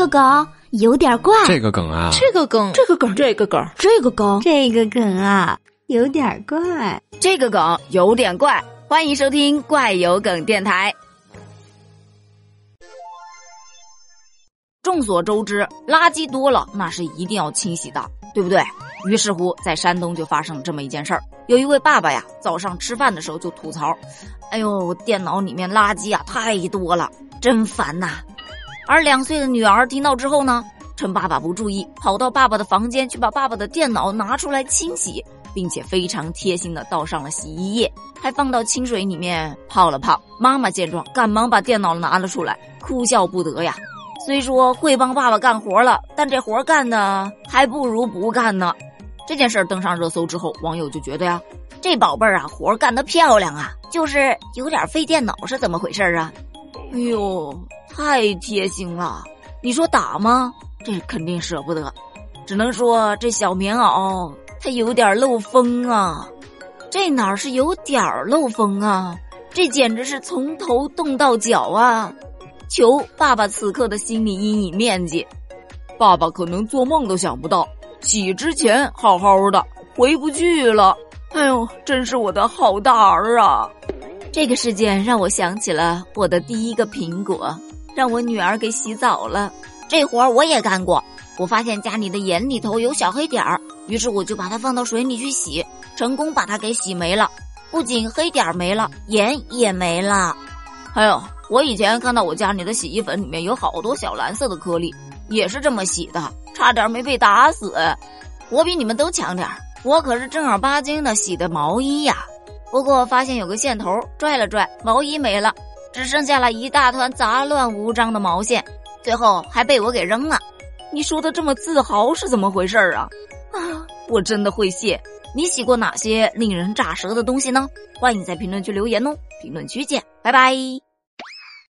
个梗有点怪，这个梗啊，这个梗，这个梗，这个梗，这个梗，这个梗啊，有点怪，这个梗有点怪。欢迎收听怪有梗电台。众所周知，垃圾多了那是一定要清洗的，对不对？于是乎，在山东就发生了这么一件事儿。有一位爸爸呀，早上吃饭的时候就吐槽：“哎呦，电脑里面垃圾啊太多了，真烦呐！”而两岁的女儿听到之后呢，趁爸爸不注意，跑到爸爸的房间去把爸爸的电脑拿出来清洗，并且非常贴心的倒上了洗衣液，还放到清水里面泡了泡。妈妈见状，赶忙把电脑拿了出来，哭笑不得呀。虽说会帮爸爸干活了，但这活干的还不如不干呢。这件事登上热搜之后，网友就觉得呀，这宝贝儿啊，活干得漂亮啊，就是有点费电脑，是怎么回事啊？哎呦，太贴心了！你说打吗？这肯定舍不得，只能说这小棉袄它有点漏风啊。这哪是有点漏风啊？这简直是从头冻到脚啊！求爸爸此刻的心理阴影面积，爸爸可能做梦都想不到。洗之前好好的，回不去了。哎呦，真是我的好大儿啊！这个事件让我想起了我的第一个苹果，让我女儿给洗澡了。这活儿我也干过。我发现家里的盐里头有小黑点儿，于是我就把它放到水里去洗，成功把它给洗没了。不仅黑点儿没了，盐也没了。还有，我以前看到我家里的洗衣粉里面有好多小蓝色的颗粒，也是这么洗的。差点没被打死，我比你们都强点儿，我可是正儿八经的洗的毛衣呀。不过发现有个线头，拽了拽，毛衣没了，只剩下了一大团杂乱无章的毛线，最后还被我给扔了。你说的这么自豪是怎么回事啊？啊，我真的会谢。你洗过哪些令人咋舌的东西呢？欢迎在评论区留言哦。评论区见，拜拜。